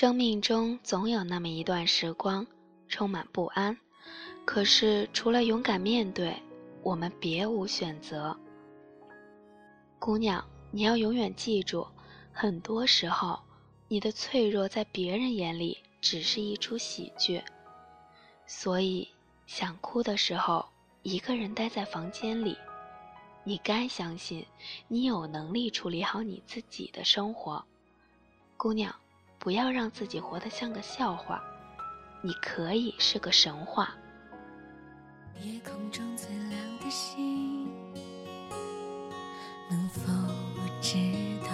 生命中总有那么一段时光，充满不安。可是除了勇敢面对，我们别无选择。姑娘，你要永远记住，很多时候，你的脆弱在别人眼里只是一出喜剧。所以，想哭的时候，一个人待在房间里。你该相信，你有能力处理好你自己的生活。姑娘，不要让自己活得像个笑话。你可以是个神话。夜空中最亮的星，能否知道，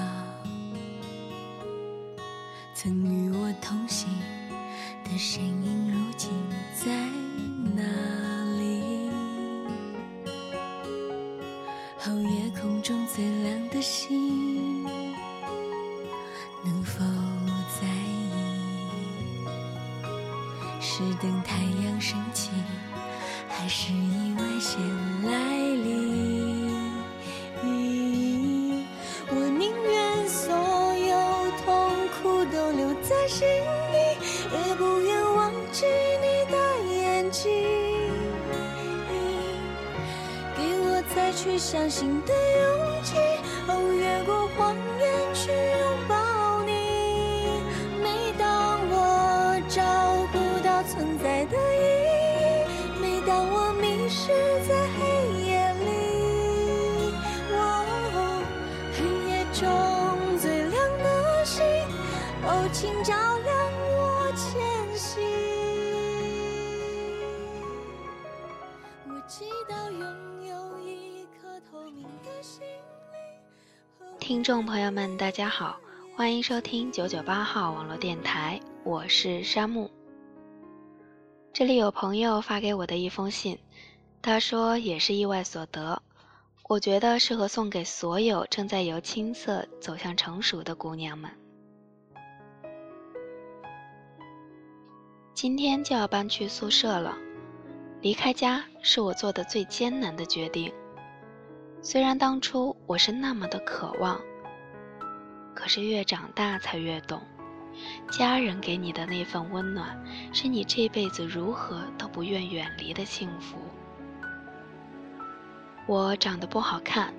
曾与我同行的身影，等太阳升起。还是意外先来临。我宁愿所有痛苦都留在心里，也不愿忘记你的眼睛。给我再去相信的勇气，哦，越过谎存在的意义。每当我迷失在黑夜里，哦，黑夜中最亮的星，哦请照亮我前行。我祈祷拥有一颗透明的心灵。听众朋友们，大家好，欢迎收听九九八号网络电台，我是山木。这里有朋友发给我的一封信，他说也是意外所得，我觉得适合送给所有正在由青涩走向成熟的姑娘们。今天就要搬去宿舍了，离开家是我做的最艰难的决定。虽然当初我是那么的渴望，可是越长大才越懂，家人给你的那份温暖，是你这辈子如何都不愿远离的幸福。我长得不好看，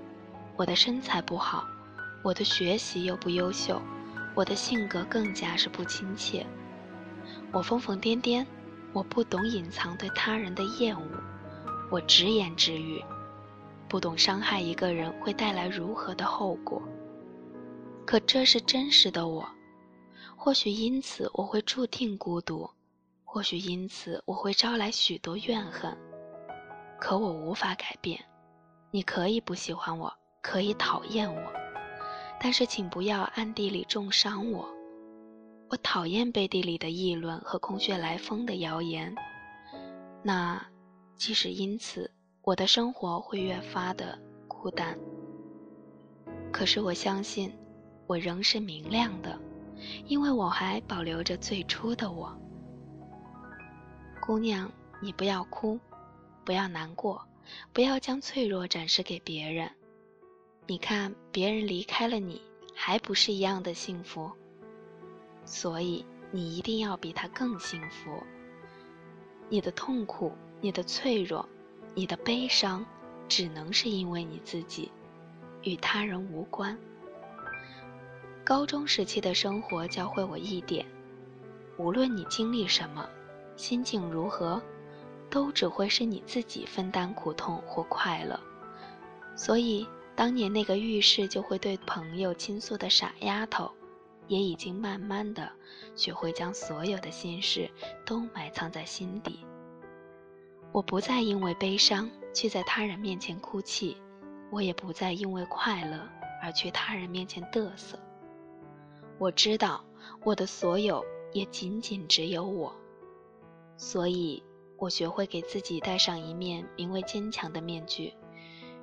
我的身材不好，我的学习又不优秀，我的性格更加是不亲切。我疯疯癫癫，我不懂隐藏对他人的厌恶，我直言直语，不懂伤害一个人会带来如何的后果。可这是真实的我，或许因此我会注定孤独，或许因此我会招来许多怨恨。可我无法改变。你可以不喜欢我，可以讨厌我，但是请不要暗地里重伤我。我讨厌背地里的议论和空穴来风的谣言。那，即使因此，我的生活会越发的孤单。可是我相信，我仍是明亮的，因为我还保留着最初的我。姑娘，你不要哭，不要难过，不要将脆弱展示给别人。你看，别人离开了你，还不是一样的幸福？所以你一定要比他更幸福。你的痛苦、你的脆弱、你的悲伤，只能是因为你自己，与他人无关。高中时期的生活教会我一点：无论你经历什么，心境如何，都只会是你自己分担苦痛或快乐。所以，当年那个遇事就会对朋友倾诉的傻丫头。也已经慢慢的学会将所有的心事都埋藏在心底。我不再因为悲伤去在他人面前哭泣，我也不再因为快乐而去他人面前嘚瑟。我知道我的所有也仅仅只有我，所以我学会给自己戴上一面名为坚强的面具，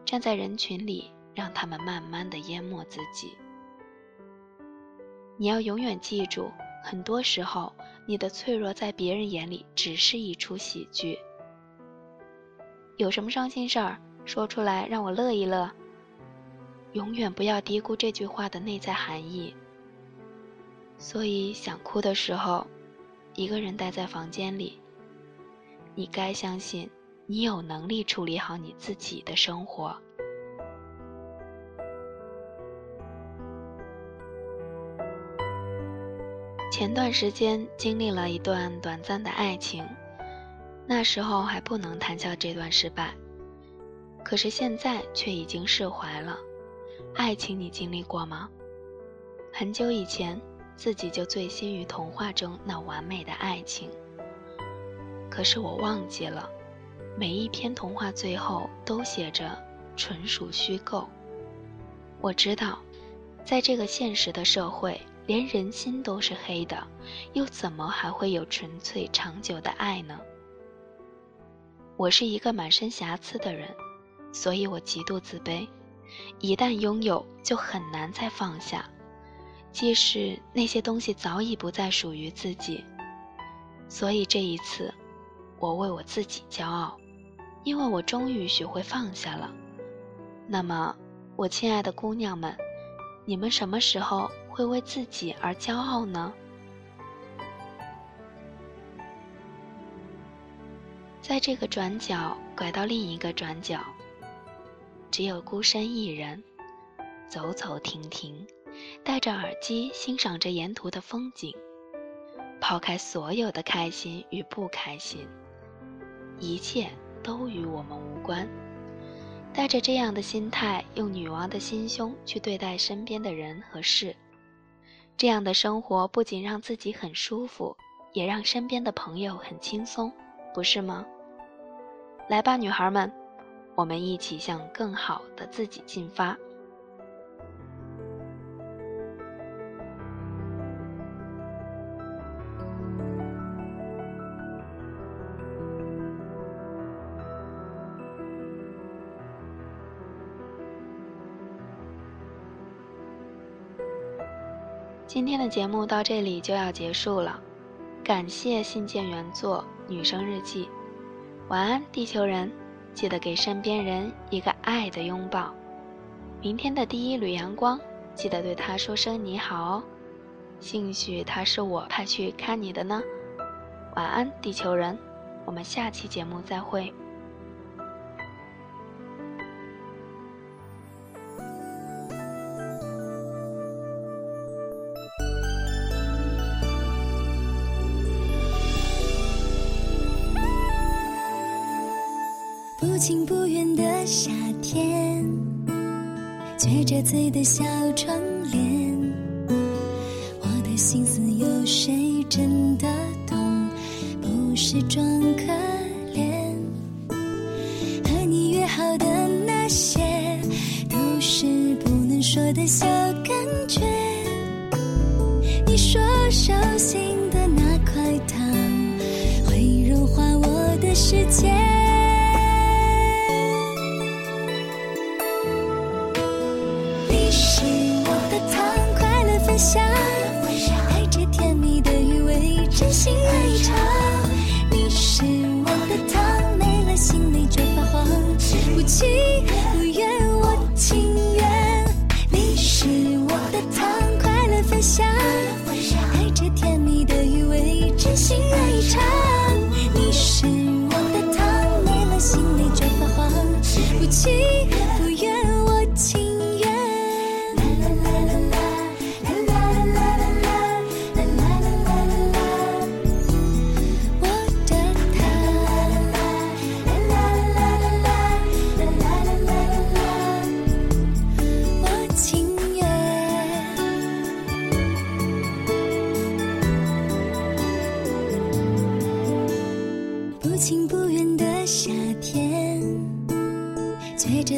站在人群里，让他们慢慢的淹没自己。你要永远记住，很多时候，你的脆弱在别人眼里只是一出喜剧。有什么伤心事儿，说出来让我乐一乐。永远不要低估这句话的内在含义。所以想哭的时候，一个人待在房间里。你该相信，你有能力处理好你自己的生活。前段时间经历了一段短暂的爱情，那时候还不能谈笑这段失败，可是现在却已经释怀了。爱情你经历过吗？很久以前，自己就醉心于童话中那完美的爱情。可是我忘记了，每一篇童话最后都写着纯属虚构。我知道，在这个现实的社会。连人心都是黑的，又怎么还会有纯粹长久的爱呢？我是一个满身瑕疵的人，所以我极度自卑。一旦拥有，就很难再放下，即使那些东西早已不再属于自己。所以这一次，我为我自己骄傲，因为我终于学会放下了。那么，我亲爱的姑娘们，你们什么时候？会为自己而骄傲呢？在这个转角拐到另一个转角，只有孤身一人，走走停停，戴着耳机欣赏着沿途的风景，抛开所有的开心与不开心，一切都与我们无关。带着这样的心态，用女王的心胸去对待身边的人和事。这样的生活不仅让自己很舒服，也让身边的朋友很轻松，不是吗？来吧，女孩们，我们一起向更好的自己进发。今天的节目到这里就要结束了，感谢信件原作《女生日记》，晚安，地球人，记得给身边人一个爱的拥抱。明天的第一缕阳光，记得对他说声你好哦，兴许他是我派去看你的呢。晚安，地球人，我们下期节目再会。不近不远的夏天，撅着嘴的小窗帘，我的心思有谁真的懂？不是装可怜。和你约好的那些，都是不能说的小感觉。你说手心的那块糖，会融化我的世界。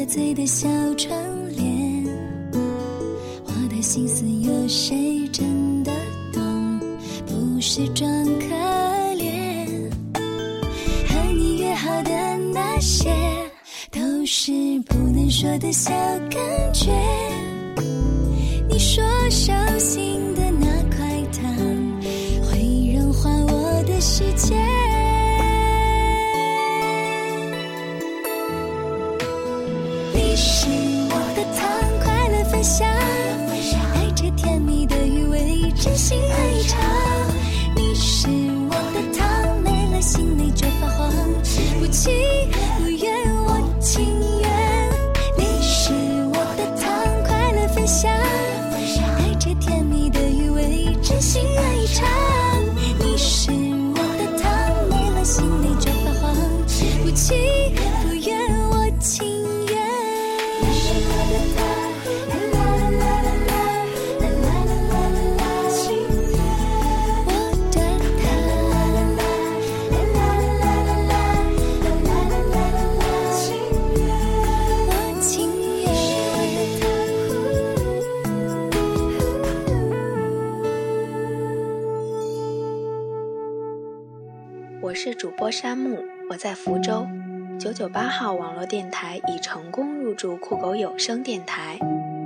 醉的小窗帘，我的心思有谁真的懂？不是装可怜，和你约好的那些，都是不能说的小感觉。Tracy. 是主播山木，我在福州。九九八号网络电台已成功入驻酷狗有声电台，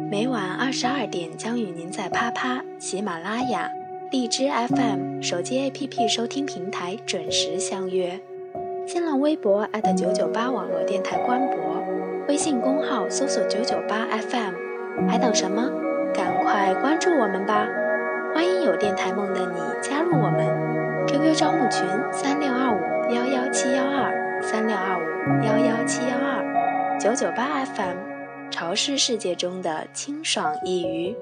每晚二十二点将与您在啪啪、喜马拉雅、荔枝 FM 手机 APP 收听平台准时相约。新浪微博九九八网络电台官博，微信公号搜索九九八 FM，还等什么？赶快关注我们吧！欢迎有电台梦的你加入我们。QQ 招募群三六二五幺幺七幺二三六二五幺幺七幺二九九八 FM，潮湿世界中的清爽一隅。